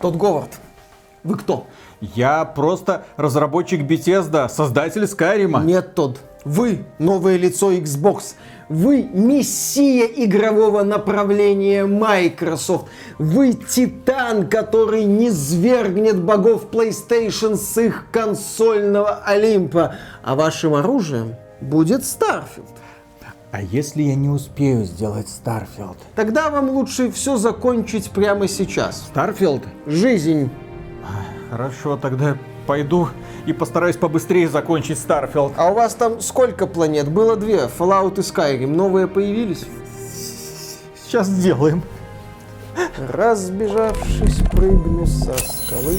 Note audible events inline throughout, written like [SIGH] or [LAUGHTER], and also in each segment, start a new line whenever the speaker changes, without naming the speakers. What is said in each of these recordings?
Тот Говард, вы кто?
Я просто разработчик Bethesda, создатель Скайрима.
Нет, Тод. Вы новое лицо Xbox. Вы мессия игрового направления Microsoft. Вы титан, который не свергнет богов PlayStation с их консольного Олимпа. А вашим оружием будет Starfield.
А если я не успею сделать Starfield?
Тогда вам лучше все закончить прямо сейчас.
Starfield?
Жизнь.
Хорошо, тогда пойду и постараюсь побыстрее закончить Starfield.
А у вас там сколько планет? Было две. Fallout и Skyrim. Новые появились?
Сейчас сделаем.
Разбежавшись, прыгну со скалы.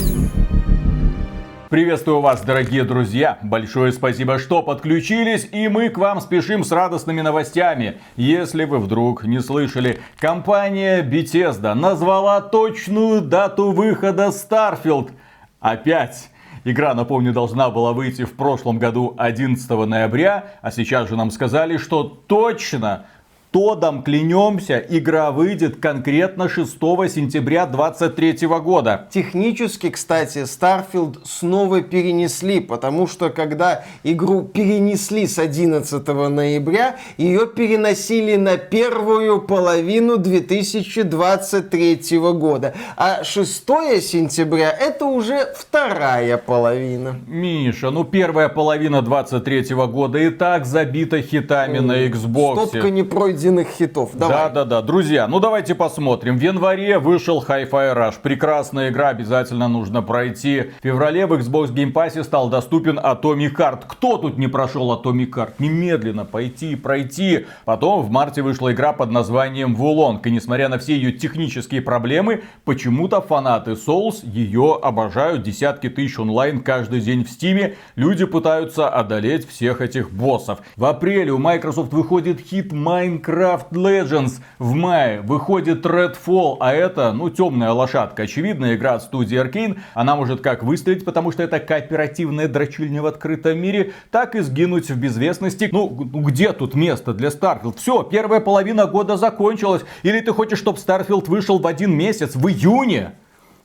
Приветствую вас, дорогие друзья! Большое спасибо, что подключились, и мы к вам спешим с радостными новостями. Если вы вдруг не слышали, компания Bethesda назвала точную дату выхода Starfield. Опять! Игра, напомню, должна была выйти в прошлом году 11 ноября, а сейчас же нам сказали, что точно Тодом клянемся, игра выйдет конкретно 6 сентября 2023 года.
Технически, кстати, Starfield снова перенесли, потому что когда игру перенесли с 11 ноября, ее переносили на первую половину 2023 года. А 6 сентября это уже вторая половина.
Миша, ну первая половина 23 года и так забита хитами на Xbox.
Стопка не пройдет найденных хитов. Давай.
Да, да, да. Друзья, ну давайте посмотрим. В январе вышел Hi-Fi Rush. Прекрасная игра, обязательно нужно пройти. В феврале в Xbox Game Pass стал доступен Atomic Heart. Кто тут не прошел Atomic Heart? Немедленно пойти и пройти. Потом в марте вышла игра под названием Wulong. И несмотря на все ее технические проблемы, почему-то фанаты Souls ее обожают. Десятки тысяч онлайн каждый день в Стиме. Люди пытаются одолеть всех этих боссов. В апреле у Microsoft выходит хит Minecraft Minecraft Legends в мае выходит Redfall, а это, ну, темная лошадка. Очевидно, игра от студии Arkane. Она может как выстрелить, потому что это кооперативная дрочильня в открытом мире, так и сгинуть в безвестности. Ну, ну где тут место для Starfield? Все, первая половина года закончилась. Или ты хочешь, чтобы Starfield вышел в один месяц, в июне?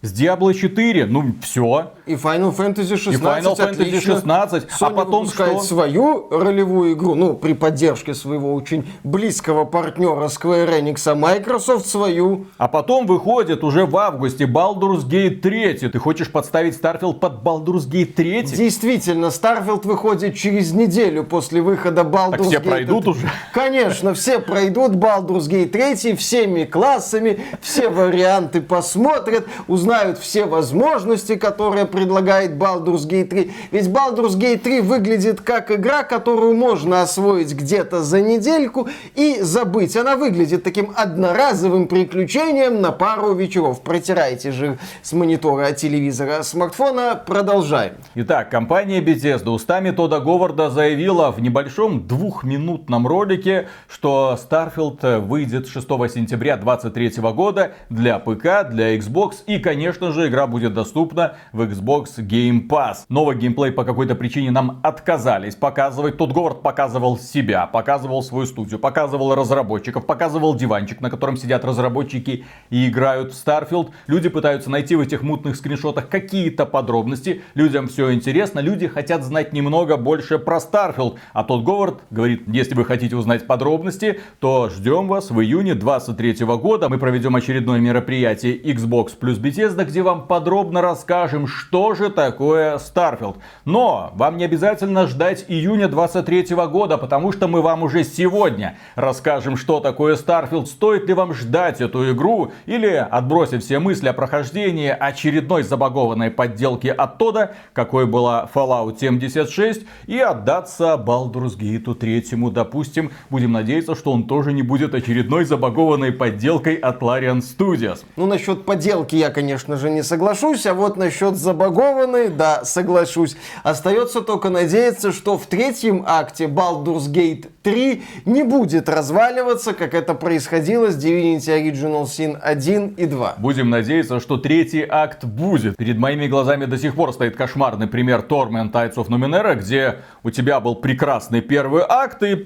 С Diablo 4, ну все.
И Final Fantasy 16.
И Final Fantasy 16.
Sony а потом что? свою ролевую игру, ну, при поддержке своего очень близкого партнера Square Enix, а Microsoft свою.
А потом выходит уже в августе Baldur's Gate 3. Ты хочешь подставить Starfield под Baldur's Gate 3?
Действительно, Starfield выходит через неделю после выхода Baldur's так
все
Gate.
пройдут уже?
Конечно, все пройдут Baldur's Gate 3 всеми классами, все варианты посмотрят, узнают знают все возможности, которые предлагает Baldur's Gate 3. Ведь Baldur's Gate 3 выглядит как игра, которую можно освоить где-то за недельку и забыть. Она выглядит таким одноразовым приключением на пару вечеров. Протирайте же с монитора телевизора смартфона. Продолжаем.
Итак, компания Bethesda устами Тода Говарда заявила в небольшом двухминутном ролике, что Starfield выйдет 6 сентября 2023 года для ПК, для Xbox и, конечно, конечно же, игра будет доступна в Xbox Game Pass. Новый геймплей по какой-то причине нам отказались показывать. Тот Говард показывал себя, показывал свою студию, показывал разработчиков, показывал диванчик, на котором сидят разработчики и играют в Starfield. Люди пытаются найти в этих мутных скриншотах какие-то подробности. Людям все интересно, люди хотят знать немного больше про Starfield. А тот Говард говорит, если вы хотите узнать подробности, то ждем вас в июне 23 года. Мы проведем очередное мероприятие Xbox плюс Bethesda разъезда, где вам подробно расскажем, что же такое Starfield. Но вам не обязательно ждать июня 23 года, потому что мы вам уже сегодня расскажем, что такое Starfield, стоит ли вам ждать эту игру, или отбросив все мысли о прохождении очередной забагованной подделки от Тода, какой была Fallout 76, и отдаться Baldur's Gate 3, допустим. Будем надеяться, что он тоже не будет очередной забагованной подделкой от Larian Studios.
Ну, насчет подделки я, конечно, конечно же, не соглашусь. А вот насчет забагованной, да, соглашусь. Остается только надеяться, что в третьем акте Baldur's Gate 3 не будет разваливаться, как это происходило с Divinity Original Sin 1 и 2.
Будем надеяться, что третий акт будет. Перед моими глазами до сих пор стоит кошмарный пример Torment Tides of Numenera, где у тебя был прекрасный первый акт и...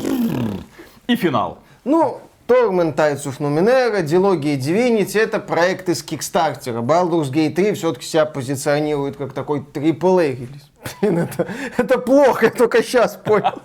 и финал.
Ну, Torment, Tides of Numenera, Dilogia Divinity — это проект из Кикстартера. Baldur's Gate 3 все-таки себя позиционирует как такой AAA релиз. Блин, это, это плохо, я только сейчас понял.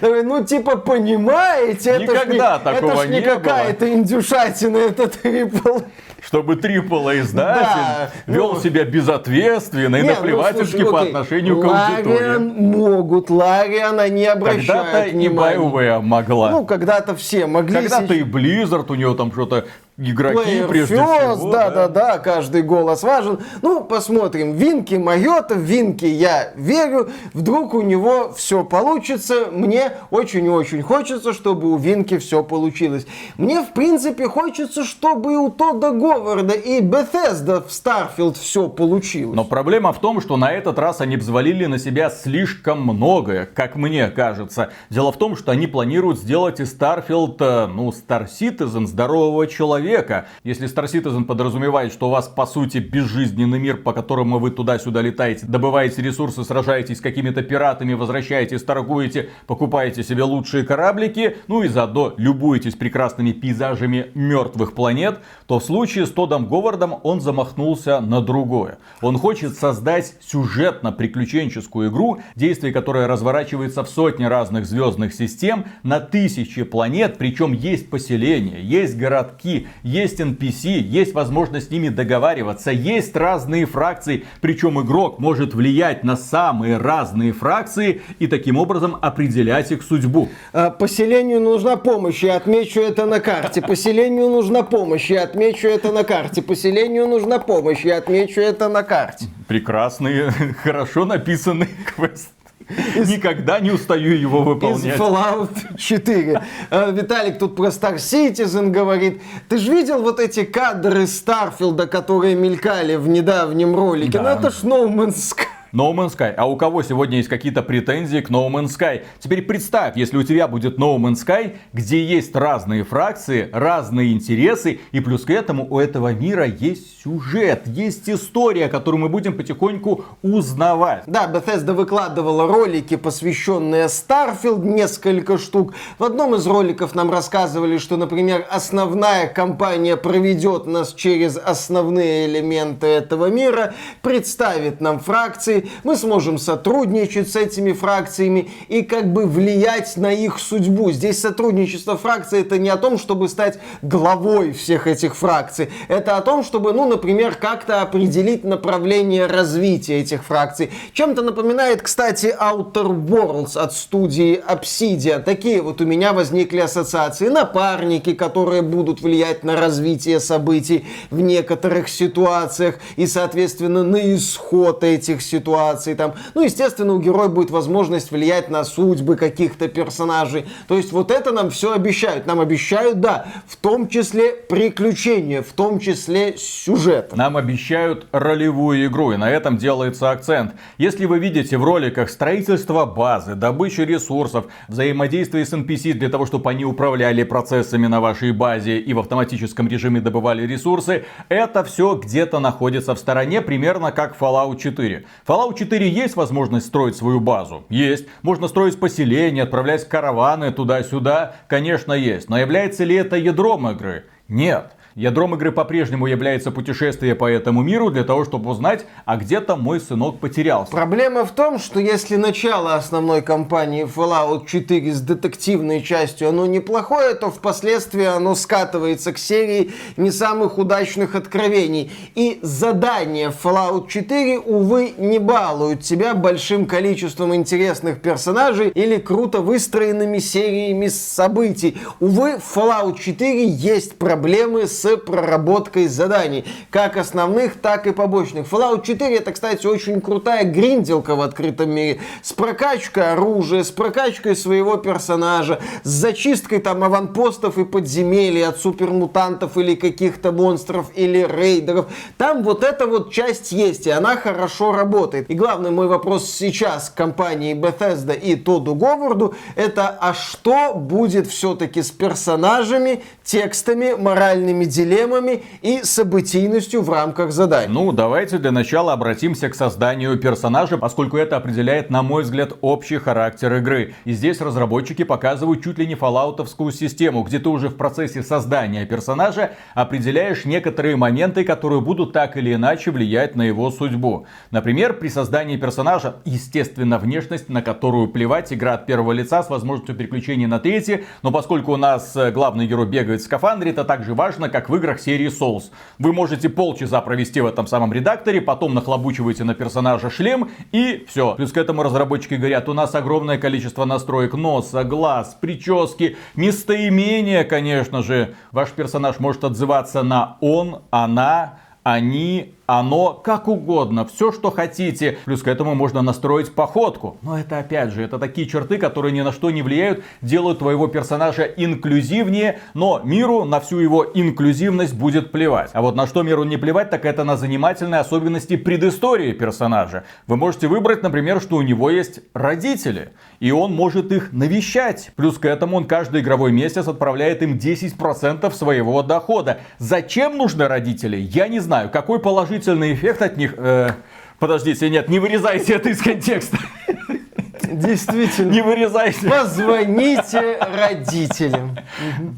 Ну, типа, понимаете, это ж не, какая-то индюшатина, это трипл.
Чтобы AAA издатель
Да,
вел
ну.
себя безответственно и
Не, ну,
наплевательски
слушай,
по
окей,
отношению к
Лариан
аудитории.
могут, Лариан они
Когда-то
обращают
и
внимание.
BioWare могла.
Ну, когда-то все могли.
Когда-то и Blizzard, у него там что-то игроки
Player
прежде
first,
всего.
да, да, да, каждый голос важен. Ну, посмотрим. Винки Майота, Винки я верю. Вдруг у него все получится. Мне очень-очень хочется, чтобы у Винки все получилось. Мне, в принципе, хочется, чтобы и у Тодда Говарда и Bethesda в Starfield все получилось.
Но проблема в том, что на этот раз они взвалили на себя слишком многое, как мне кажется. Дело в том, что они планируют сделать из Starfield, э, ну, Star Citizen здорового человека. Если Star Citizen подразумевает, что у вас, по сути, безжизненный мир, по которому вы туда-сюда летаете, добываете ресурсы, сражаетесь с какими-то пиратами, возвращаетесь, торгуете, покупаете себе лучшие кораблики, ну и заодно любуетесь прекрасными пейзажами мертвых планет, то в случае с Тодом Говардом он замахнулся на другое. Он хочет создать сюжетно-приключенческую игру, действие которой разворачивается в сотни разных звездных систем на тысячи планет, причем есть поселения, есть городки, есть NPC, есть возможность с ними договариваться, есть разные фракции, причем игрок может влиять на самые разные фракции и таким образом определять их судьбу.
А, Поселению нужна помощь, я отмечу это на карте. Поселению нужна помощь, я отмечу это на карте. Поселению нужна помощь, я отмечу это на карте.
Прекрасный, [LAUGHS] хорошо написанный квест. Никогда не устаю его
Из
выполнять.
Fallout 4. А, Виталик тут про Star Citizen говорит. Ты же видел вот эти кадры Старфилда, которые мелькали в недавнем ролике?
Да.
Ну это ж No Man's Sky.
No Man's Sky. А у кого сегодня есть какие-то претензии к No Man's Sky? Теперь представь, если у тебя будет No Man's Sky, где есть разные фракции, разные интересы, и плюс к этому у этого мира есть сюжет, есть история, которую мы будем потихоньку узнавать.
Да, Bethesda выкладывала ролики, посвященные Starfield, несколько штук. В одном из роликов нам рассказывали, что, например, основная компания проведет нас через основные элементы этого мира, представит нам фракции, мы сможем сотрудничать с этими фракциями и как бы влиять на их судьбу. Здесь сотрудничество фракций это не о том, чтобы стать главой всех этих фракций. Это о том, чтобы, ну, например, как-то определить направление развития этих фракций. Чем-то напоминает, кстати, Outer Worlds от студии Obsidian. Такие вот у меня возникли ассоциации. Напарники, которые будут влиять на развитие событий в некоторых ситуациях и, соответственно, на исход этих ситуаций. Там. Ну, естественно, у героя будет возможность влиять на судьбы каких-то персонажей. То есть вот это нам все обещают. Нам обещают, да, в том числе приключения, в том числе сюжет.
Нам обещают ролевую игру, и на этом делается акцент. Если вы видите в роликах строительство базы, добычу ресурсов, взаимодействие с NPC для того, чтобы они управляли процессами на вашей базе и в автоматическом режиме добывали ресурсы, это все где-то находится в стороне, примерно как Fallout 4. В Fallout 4 есть возможность строить свою базу? Есть. Можно строить поселения, отправлять караваны туда-сюда? Конечно, есть. Но является ли это ядром игры? Нет. Ядром игры по-прежнему является путешествие по этому миру для того, чтобы узнать, а где-то мой сынок потерялся.
Проблема в том, что если начало основной кампании Fallout 4 с детективной частью, оно неплохое, то впоследствии оно скатывается к серии не самых удачных откровений. И задания Fallout 4, увы, не балуют тебя большим количеством интересных персонажей или круто выстроенными сериями событий. Увы, в Fallout 4 есть проблемы с проработкой заданий, как основных, так и побочных. Fallout 4 это, кстати, очень крутая гринделка в открытом мире, с прокачкой оружия, с прокачкой своего персонажа, с зачисткой там аванпостов и подземелий от супермутантов или каких-то монстров или рейдеров. Там вот эта вот часть есть, и она хорошо работает. И главный мой вопрос сейчас к компании Bethesda и Тоду Говарду, это а что будет все-таки с персонажами, текстами, моральными дилеммами и событийностью в рамках заданий.
Ну, давайте для начала обратимся к созданию персонажа, поскольку это определяет, на мой взгляд, общий характер игры. И здесь разработчики показывают чуть ли не фоллаутовскую систему, где ты уже в процессе создания персонажа определяешь некоторые моменты, которые будут так или иначе влиять на его судьбу. Например, при создании персонажа, естественно, внешность, на которую плевать, игра от первого лица с возможностью переключения на третий, но поскольку у нас э, главный герой бегает в скафандре, это так же важно, как в играх серии Souls. Вы можете полчаса провести в этом самом редакторе, потом нахлобучиваете на персонажа шлем и все. Плюс к этому разработчики говорят, у нас огромное количество настроек носа, глаз, прически, местоимения, конечно же. Ваш персонаж может отзываться на он, она, они, оно как угодно, все, что хотите. Плюс к этому можно настроить походку. Но это опять же, это такие черты, которые ни на что не влияют, делают твоего персонажа инклюзивнее, но миру на всю его инклюзивность будет плевать. А вот на что миру не плевать, так это на занимательные особенности предыстории персонажа. Вы можете выбрать, например, что у него есть родители, и он может их навещать. Плюс к этому он каждый игровой месяц отправляет им 10% своего дохода. Зачем нужны родители? Я не знаю. Какой положительный положительный эффект от них... Э, подождите, нет, не вырезайте это из контекста.
Действительно.
Не вырезайте.
Позвоните родителям.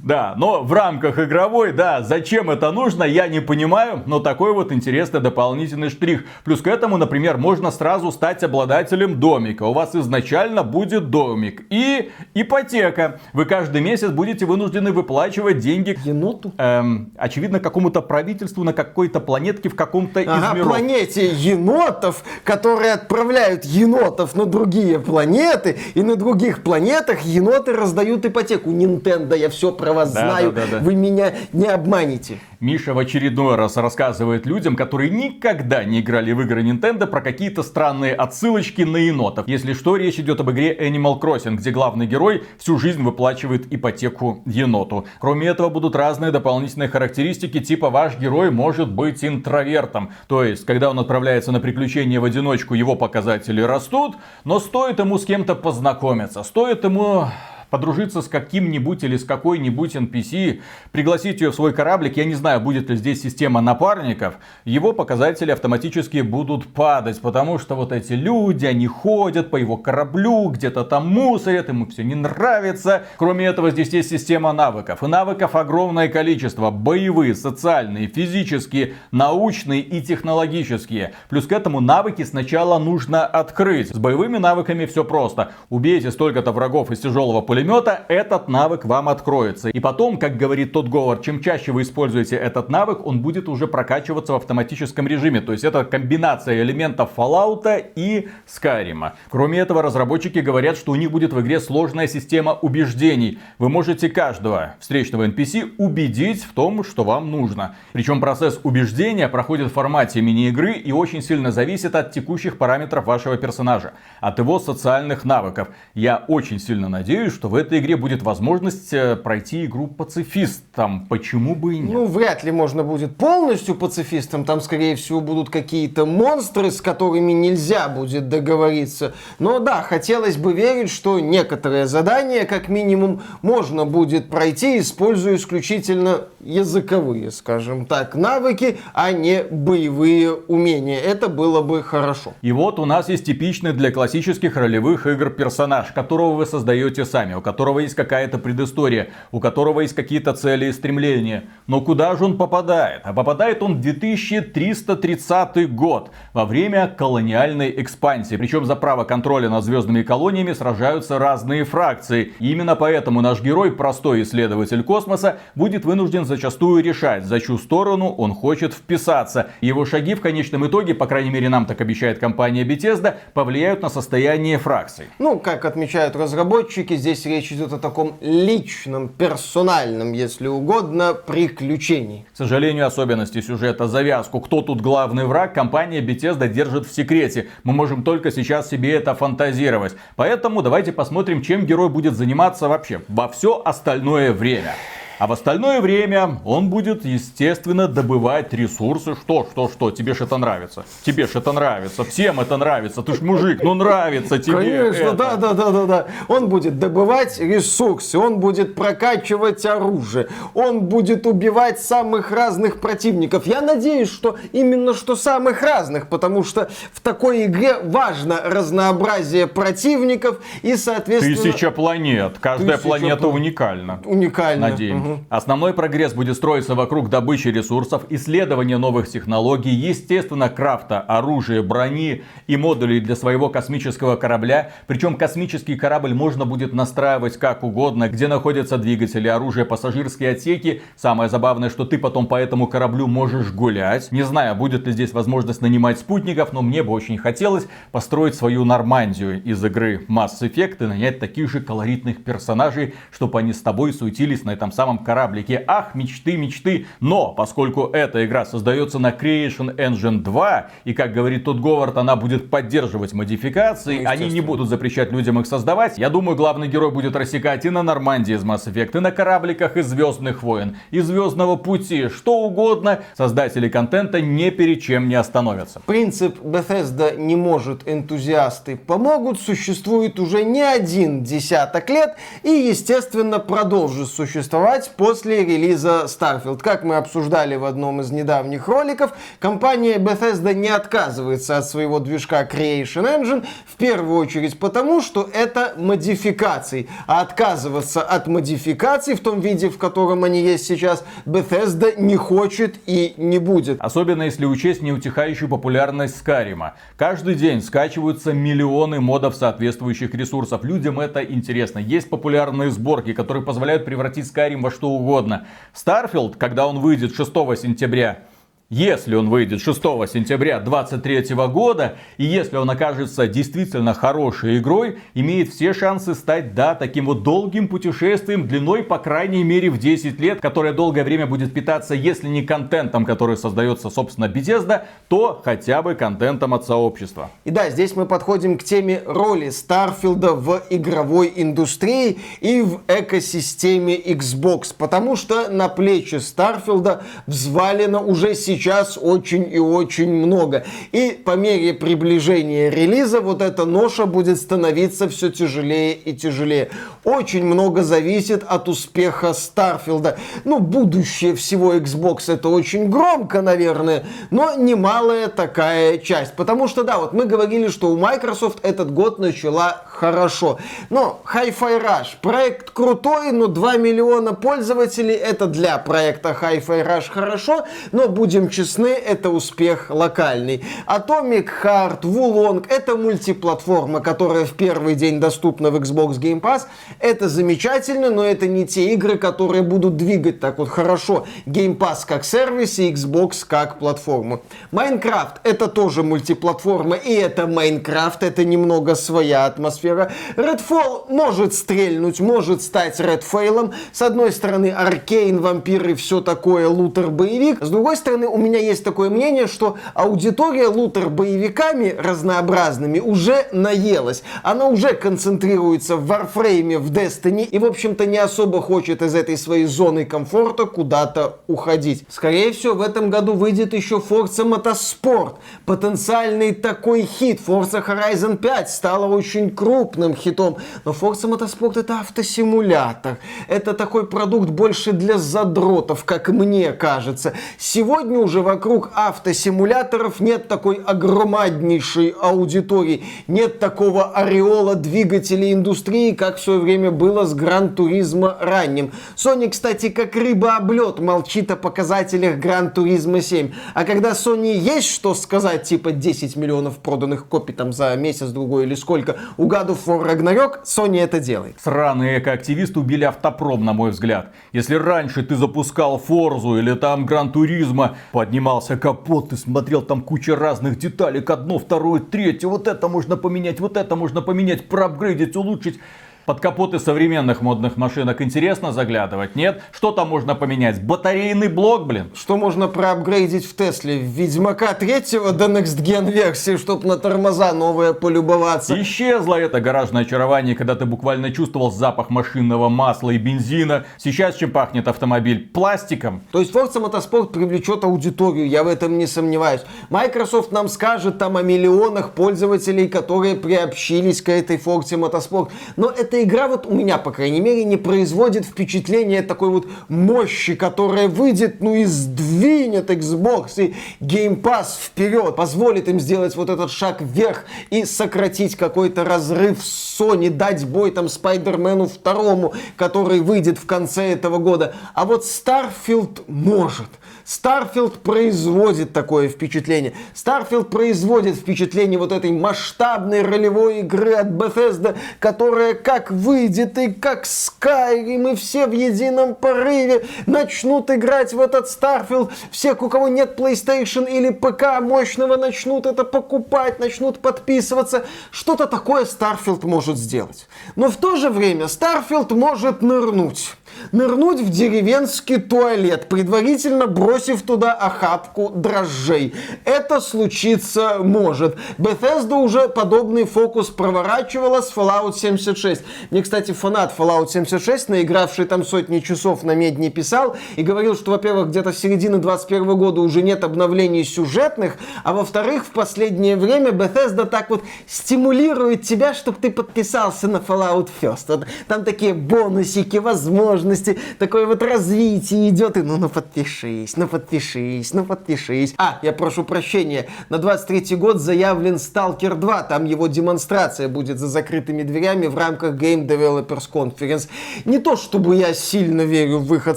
Да, но в рамках игровой, да, зачем это нужно, я не понимаю, но такой вот интересный дополнительный штрих. Плюс к этому, например, можно сразу стать обладателем домика. У вас изначально будет домик и ипотека. Вы каждый месяц будете вынуждены выплачивать деньги.
Еноту?
Эм, очевидно, какому-то правительству на какой-то планетке в каком-то ага, из миров.
планете енотов, которые отправляют енотов на другие планеты планеты, и на других планетах еноты раздают ипотеку. Nintendo, я все про вас да, знаю, да, да, да. вы меня не обманете.
Миша в очередной раз рассказывает людям, которые никогда не играли в игры Nintendo, про какие-то странные отсылочки на енотов. Если что, речь идет об игре Animal Crossing, где главный герой всю жизнь выплачивает ипотеку еноту. Кроме этого, будут разные дополнительные характеристики, типа ваш герой может быть интровертом. То есть, когда он отправляется на приключения в одиночку, его показатели растут, но стоит ему с кем-то познакомиться, стоит ему подружиться с каким-нибудь или с какой-нибудь NPC, пригласить ее в свой кораблик, я не знаю, будет ли здесь система напарников, его показатели автоматически будут падать, потому что вот эти люди, они ходят по его кораблю, где-то там мусорят, ему все не нравится. Кроме этого, здесь есть система навыков. И навыков огромное количество. Боевые, социальные, физические, научные и технологические. Плюс к этому навыки сначала нужно открыть. С боевыми навыками все просто. Убейте столько-то врагов из тяжелого пулемета, пулемета, этот навык вам откроется. И потом, как говорит тот Говард, чем чаще вы используете этот навык, он будет уже прокачиваться в автоматическом режиме. То есть это комбинация элементов Fallout и Skyrim. Кроме этого, разработчики говорят, что у них будет в игре сложная система убеждений. Вы можете каждого встречного NPC убедить в том, что вам нужно. Причем процесс убеждения проходит в формате мини-игры и очень сильно зависит от текущих параметров вашего персонажа, от его социальных навыков. Я очень сильно надеюсь, что что в этой игре будет возможность э, пройти игру пацифистом. Почему бы и нет?
Ну, вряд ли можно будет полностью пацифистом. Там, скорее всего, будут какие-то монстры, с которыми нельзя будет договориться. Но да, хотелось бы верить, что некоторые задания, как минимум, можно будет пройти, используя исключительно языковые, скажем так, навыки, а не боевые умения. Это было бы хорошо.
И вот у нас есть типичный для классических ролевых игр персонаж, которого вы создаете сами у которого есть какая-то предыстория, у которого есть какие-то цели и стремления. Но куда же он попадает? А попадает он в 2330 год, во время колониальной экспансии. Причем за право контроля над звездными колониями сражаются разные фракции. И именно поэтому наш герой, простой исследователь космоса, будет вынужден зачастую решать, за чью сторону он хочет вписаться. Его шаги в конечном итоге, по крайней мере нам так обещает компания Bethesda, повлияют на состояние фракций.
Ну, как отмечают разработчики, здесь речь идет о таком личном, персональном, если угодно, приключении.
К сожалению, особенности сюжета, завязку, кто тут главный враг, компания Bethesda держит в секрете. Мы можем только сейчас себе это фантазировать. Поэтому давайте посмотрим, чем герой будет заниматься вообще во все остальное время. А в остальное время он будет, естественно, добывать ресурсы. Что, что, что, тебе же это нравится. Тебе же это нравится. Всем это нравится. Ты ж мужик, ну нравится тебе
Конечно,
это.
да, да, да, да, да. Он будет добывать ресурсы, он будет прокачивать оружие, он будет убивать самых разных противников. Я надеюсь, что именно что самых разных, потому что в такой игре важно разнообразие противников и, соответственно...
Тысяча планет. Каждая
Тысяча
планета
планет.
уникальна.
Уникально.
Надеемся. Основной прогресс будет строиться вокруг добычи ресурсов, исследования новых технологий, естественно, крафта оружия, брони и модулей для своего космического корабля. Причем космический корабль можно будет настраивать как угодно, где находятся двигатели, оружие, пассажирские отсеки. Самое забавное, что ты потом по этому кораблю можешь гулять. Не знаю, будет ли здесь возможность нанимать спутников, но мне бы очень хотелось построить свою Нормандию из игры Mass Effect и нанять таких же колоритных персонажей, чтобы они с тобой суетились на этом самом кораблике. Ах, мечты, мечты. Но, поскольку эта игра создается на Creation Engine 2, и, как говорит тот Говард, она будет поддерживать модификации,
Ну,
они не будут запрещать людям их создавать, я думаю, главный герой будет рассекать и на Нормандии из Mass Effect, и на корабликах из Звездных войн, из Звездного пути, что угодно. Создатели контента ни перед чем не остановятся.
Принцип Bethesda не может, энтузиасты помогут, существует уже не один десяток лет и, естественно, продолжит существовать после релиза Starfield. Как мы обсуждали в одном из недавних роликов, компания Bethesda не отказывается от своего движка Creation Engine, в первую очередь потому, что это модификации. А отказываться от модификаций в том виде, в котором они есть сейчас, Bethesda не хочет и не будет.
Особенно если учесть неутихающую популярность Скарима. Каждый день скачиваются миллионы модов соответствующих ресурсов. Людям это интересно. Есть популярные сборки, которые позволяют превратить Скарим во что угодно. Starfield, когда он выйдет 6 сентября, если он выйдет 6 сентября 2023 года, и если он окажется действительно хорошей игрой, имеет все шансы стать, да, таким вот долгим путешествием длиной, по крайней мере, в 10 лет, которое долгое время будет питаться, если не контентом, который создается, собственно, Bethesda, то хотя бы контентом от сообщества.
И да, здесь мы подходим к теме роли Starfield а в игровой индустрии и в экосистеме Xbox, потому что на плечи Starfield а взвалено уже сейчас очень и очень много. И по мере приближения релиза вот эта ноша будет становиться все тяжелее и тяжелее. Очень много зависит от успеха Starfield а. Ну, будущее всего Xbox это очень громко, наверное, но немалая такая часть. Потому что, да, вот мы говорили, что у Microsoft этот год начала хорошо. Но Hi-Fi Rush, проект крутой, но 2 миллиона пользователей, это для проекта Hi-Fi Rush хорошо, но будем честны, это успех локальный. Atomic Heart, Wulong, это мультиплатформа, которая в первый день доступна в Xbox Game Pass. Это замечательно, но это не те игры, которые будут двигать так вот хорошо Game Pass как сервис и Xbox как платформу. Майнкрафт это тоже мультиплатформа, и это Майнкрафт, это немного своя атмосфера. Redfall может стрельнуть, может стать Redfall. С одной стороны, Аркейн, вампиры, все такое, лутер-боевик. С другой стороны, у меня есть такое мнение, что аудитория лутер-боевиками разнообразными уже наелась. Она уже концентрируется в Warframe, в Destiny и, в общем-то, не особо хочет из этой своей зоны комфорта куда-то уходить. Скорее всего, в этом году выйдет еще Forza Motorsport. Потенциальный такой хит. Forza Horizon 5 стала очень крупным хитом. Но Forza Motorsport это автосимулятор. Это такой продукт больше для задротов, как мне кажется. Сегодня уже вокруг автосимуляторов нет такой огромнейшей аудитории. Нет такого ореола двигателей индустрии, как в свое время было с Гран Туризма ранним. Sony, кстати, как рыба об лед молчит о показателях Гран Туризма 7. А когда Sony есть что сказать, типа 10 миллионов проданных копий там за месяц-другой или сколько, у God of War Sony это делает.
Сраные экоактивисты убили автопром, на мой взгляд. Если раньше ты запускал Форзу или там Гран Туризма, поднимался капот, ты смотрел там куча разных деталей, одно, второе, третье, вот это можно поменять, вот это можно поменять, проапгрейдить, улучшить. Под капоты современных модных машинок интересно заглядывать? Нет? Что там можно поменять? Батарейный блок, блин.
Что можно проапгрейдить в Тесле? Ведьмака третьего до Next Gen версии, чтобы на тормоза новые полюбоваться.
Исчезло это гаражное очарование, когда ты буквально чувствовал запах машинного масла и бензина. Сейчас чем пахнет автомобиль? Пластиком.
То есть Forza Motorsport привлечет аудиторию, я в этом не сомневаюсь. Microsoft нам скажет там о миллионах пользователей, которые приобщились к этой Forza Motorsport. Но эта игра вот у меня, по крайней мере, не производит впечатление такой вот мощи, которая выйдет, ну и сдвинет Xbox и Game Pass вперед, позволит им сделать вот этот шаг вверх и сократить какой-то разрыв с Sony, дать бой там Спайдермену второму, который выйдет в конце этого года. А вот Starfield может. Starfield производит такое впечатление. Starfield производит впечатление вот этой масштабной ролевой игры от Bethesda, которая как выйдет и как Skyrim, и все в едином порыве начнут играть в этот Starfield. Все, у кого нет PlayStation или ПК мощного, начнут это покупать, начнут подписываться. Что-то такое Starfield может сделать. Но в то же время Starfield может нырнуть нырнуть в деревенский туалет, предварительно бросив туда охапку дрожжей. Это случиться может. Bethesda уже подобный фокус проворачивала с Fallout 76. Мне, кстати, фанат Fallout 76, наигравший там сотни часов на медне, писал и говорил, что, во-первых, где-то с середины 21 года уже нет обновлений сюжетных, а во-вторых, в последнее время Bethesda так вот стимулирует тебя, чтобы ты подписался на Fallout First. Там такие бонусики, возможности, возможности, такое вот развитие идет, и ну, ну подпишись, ну подпишись, ну подпишись. А, я прошу прощения, на 23 год заявлен Stalker 2, там его демонстрация будет за закрытыми дверями в рамках Game Developers Conference. Не то, чтобы я сильно верю в выход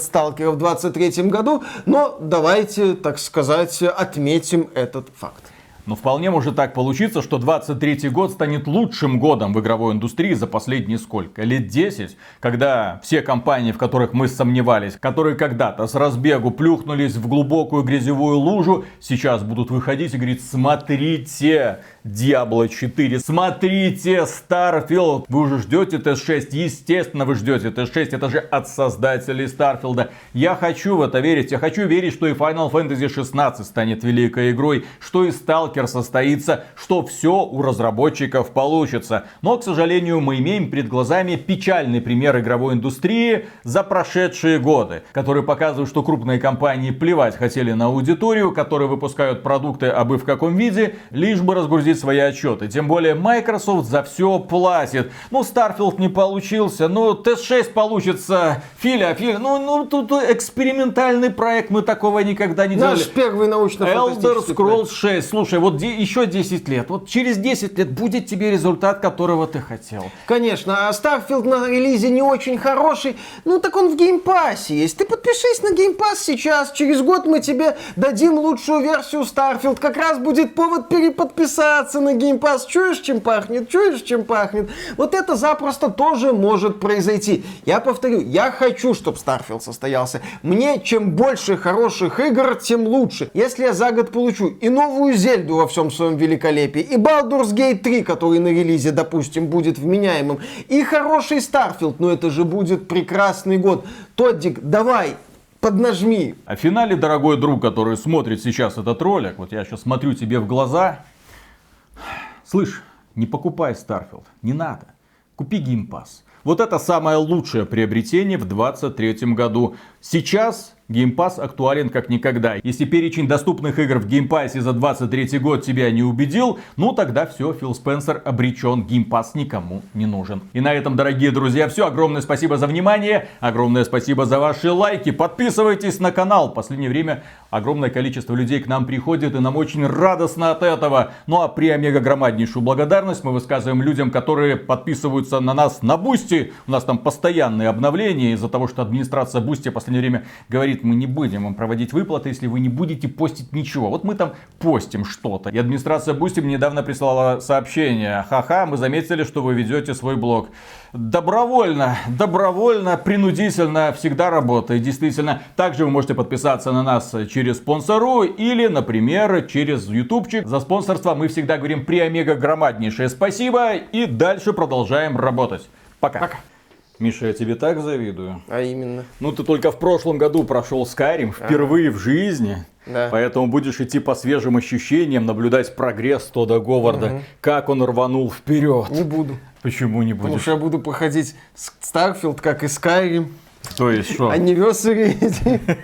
Stalker в 23 году, но давайте, так сказать, отметим этот факт.
Но вполне может так получиться, что 23 год станет лучшим годом в игровой индустрии за последние сколько? Лет 10? Когда все компании, в которых мы сомневались, которые когда-то с разбегу плюхнулись в глубокую грязевую лужу, сейчас будут выходить и говорить, смотрите, Diablo 4. Смотрите, Starfield. Вы уже ждете TS6. Естественно, вы ждете TS6. Это же от создателей Starfield. Я хочу в это верить. Я хочу верить, что и Final Fantasy 16 станет великой игрой, что и Stalker состоится, что все у разработчиков получится. Но, к сожалению, мы имеем перед глазами печальный пример игровой индустрии за прошедшие годы, который показывает, что крупные компании плевать хотели на аудиторию, которые выпускают продукты абы в каком виде, лишь бы разгрузить загрузить свои отчеты. Тем более Microsoft за все платит. Ну, Starfield не получился, ну, TS6 получится. Филя, Филя, ну, ну, тут экспериментальный проект, мы такого никогда не делали.
Наш первый научно
Elder Scrolls 6. Слушай, вот еще 10 лет. Вот через 10 лет будет тебе результат, которого ты хотел.
Конечно, а Starfield на релизе не очень хороший. Ну, так он в Game Pass е есть. Ты подпишись на Game Pass сейчас. Через год мы тебе дадим лучшую версию Starfield. Как раз будет повод переподписаться подписаться на Game. Чуешь, чем пахнет? Чуешь, чем пахнет? Вот это запросто тоже может произойти. Я повторю, я хочу, чтобы Starfield состоялся. Мне чем больше хороших игр, тем лучше. Если я за год получу и новую Зельду во всем своем великолепии, и Baldur's Gate 3, который на релизе, допустим, будет вменяемым, и хороший Starfield, ну это же будет прекрасный год. Тоддик, давай, поднажми.
А в финале, дорогой друг, который смотрит сейчас этот ролик, вот я сейчас смотрю тебе в глаза, Слышь, не покупай Starfield, не надо. Купи Pass. Вот это самое лучшее приобретение в 2023 году. Сейчас Game Pass актуален как никогда. Если перечень доступных игр в Game Pass за 23 год тебя не убедил, ну тогда все, Фил Спенсер обречен. Game Pass никому не нужен. И на этом, дорогие друзья, все. Огромное спасибо за внимание. Огромное спасибо за ваши лайки. Подписывайтесь на канал. В последнее время огромное количество людей к нам приходит, и нам очень радостно от этого. Ну а преомегагромаднейшую благодарность мы высказываем людям, которые подписываются на нас на Boosty. У нас там постоянные обновления из-за того, что администрация Boosty в последнее время говорит, говорит, мы не будем вам проводить выплаты, если вы не будете постить ничего. Вот мы там постим что-то. И администрация Boosty мне недавно прислала сообщение. Ха-ха, мы заметили, что вы ведете свой блог. Добровольно, добровольно-принудительно всегда работает. Действительно, также вы можете подписаться на нас через Sponsr или, например, через ютубчик. За спонсорство мы всегда говорим преомегагромаднейшее спасибо и дальше продолжаем работать. Пока.
Пока.
Миша, я тебе так завидую.
А именно.
Ну, ты только в прошлом году прошел Skyrim, впервые в жизни.
Да.
Поэтому будешь идти по свежим ощущениям, наблюдать прогресс Тода Говарда, как он рванул вперед.
Не буду.
Почему не
Потому
будешь?
что я буду проходить Starfield, как и Skyrim.
То есть что?
Anniversary.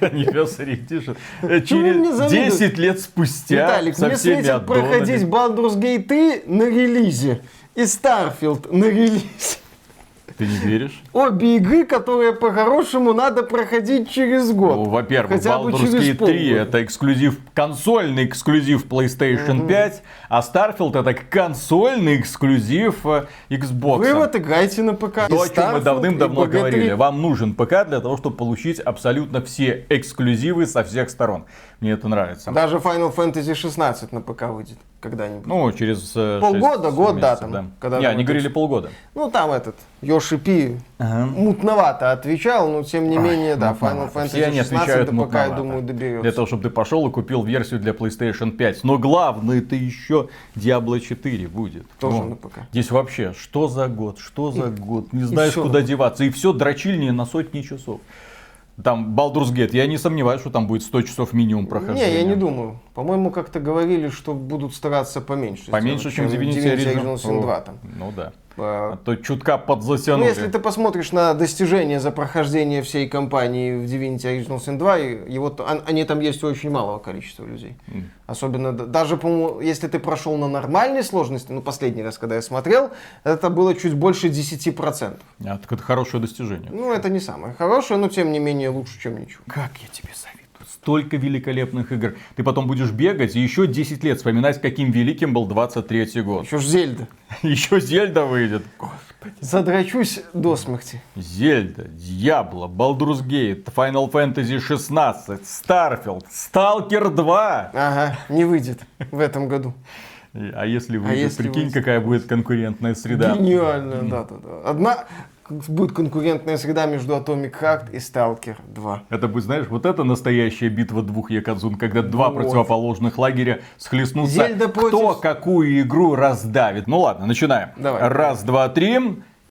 Anniversary Edition. Э,
мне
Через
завидуешь?
10 лет спустя
Виталик,
со
мне светит проходить Baldur's Gate 3 на релизе и Starfield на релизе.
Ты не веришь?
Обе игры, которые по-хорошему надо проходить через год.
Ну, во-первых,
Хотя
Baldur's Gate 3
полгода.
это эксклюзив, консольный эксклюзив PlayStation 5, а Starfield это консольный эксклюзив э, Xbox.
Вы вот играете на ПК.
То,
И
о чем мы
Starfield,
давным-давно
и BG3.
говорили. Вам нужен ПК для того, чтобы получить абсолютно все эксклюзивы со всех сторон. Мне это нравится.
Даже Final Fantasy 16 на ПК выйдет когда-нибудь.
Ну, через э,
Полгода, год, да,
месяцев,
там, когда
Не, они говорили полгода.
Ну, там этот, Йоши Пи мутновато отвечал, но тем не менее, да, Final. Fantasy
Все они
16
отвечают
до ПК, я думаю,
Для
доберется.
того, чтобы ты пошел и купил версию для PlayStation 5. Но главное, это еще Diablo 4 будет.
Тоже
Ну,
на ПК.
Здесь вообще, что за год, что за год, не знаешь, куда деваться. И все дрочильнее на сотни часов. Там Baldur's Gate, я не сомневаюсь, что там будет 100 часов минимум прохождения.
Не, я не думаю. По-моему, как-то говорили, что будут стараться поменьше.
Поменьше, чем
сделать,
Divinity,
Original
Original.
Sin 2
О,
там.
Ну да.
А,
то чутка
Ну,
подзатянули.
если ты посмотришь на достижения за прохождение всей кампании в Divinity Original Sin 2, и- его, они там есть у очень малого количества людей. Особенно, д- даже, по-моему, если ты прошел на нормальной сложности, ну, последний раз, когда я смотрел, это было чуть больше 10%.
А, так это хорошее достижение.
Ну, это не самое хорошее, но, тем не менее, лучше, чем ничего.
Как я тебе завидую. Столько великолепных игр. Ты потом будешь бегать и еще 10 лет вспоминать, каким великим был 23 год.
Еще ж Зельда. [LAUGHS]
Еще Зельда выйдет.
Задрачусь до смерти.
Зельда, Дьябло, Baldur's Gate, Final Fantasy 16, Starfield, Stalker 2.
Ага, не выйдет в этом году.
А если выйдет,
если
прикинь,
выйдет?
какая будет конкурентная среда.
Гениально, да, да, да. Одна будет конкурентная среда между Atomic Heart и Stalker 2.
Это будет, знаешь, вот это настоящая битва двух якадзун, когда два
Вот.
противоположных лагеря схлестнутся,
Зельда
кто
против-
какую игру раздавит. Ну ладно, начинаем.
Давай.
Раз, два, три.